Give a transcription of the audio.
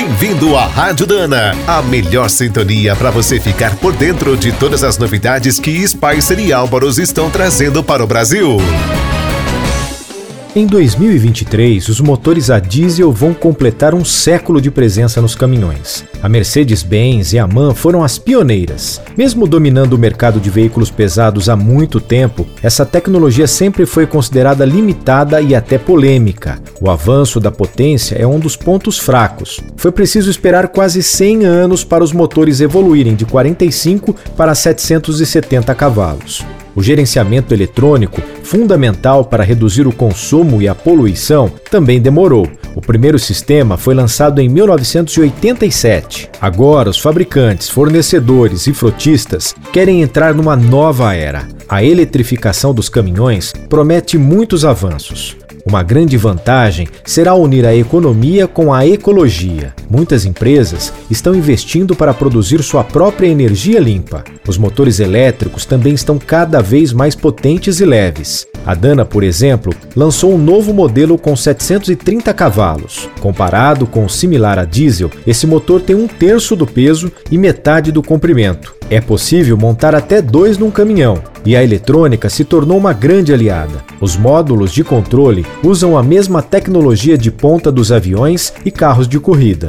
Bem-vindo à Rádio Dana, a melhor sintonia para você ficar por dentro de todas as novidades que Spicer e Álvaros estão trazendo para o Brasil. Em 2023, os motores a diesel vão completar um século de presença nos caminhões. A Mercedes-Benz e a MAN foram as pioneiras. Mesmo dominando o mercado de veículos pesados há muito tempo, essa tecnologia sempre foi considerada limitada e até polêmica. O avanço da potência é um dos pontos fracos. Foi preciso esperar quase 100 anos para os motores evoluírem de 45 para 770 cavalos. O gerenciamento eletrônico, fundamental para reduzir o consumo e a poluição, também demorou. O primeiro sistema foi lançado em 1987. Agora, os fabricantes, fornecedores e frotistas querem entrar numa nova era. A eletrificação dos caminhões promete muitos avanços. Uma grande vantagem será unir a economia com a ecologia. Muitas empresas estão investindo para produzir sua própria energia limpa. Os motores elétricos também estão cada vez mais potentes e leves. A Dana, por exemplo, lançou um novo modelo com 730 cavalos. Comparado com o similar a diesel, esse motor tem um terço do peso e metade do comprimento. É possível montar até dois num caminhão, e a eletrônica se tornou uma grande aliada. Os módulos de controle usam a mesma tecnologia de ponta dos aviões e carros de corrida.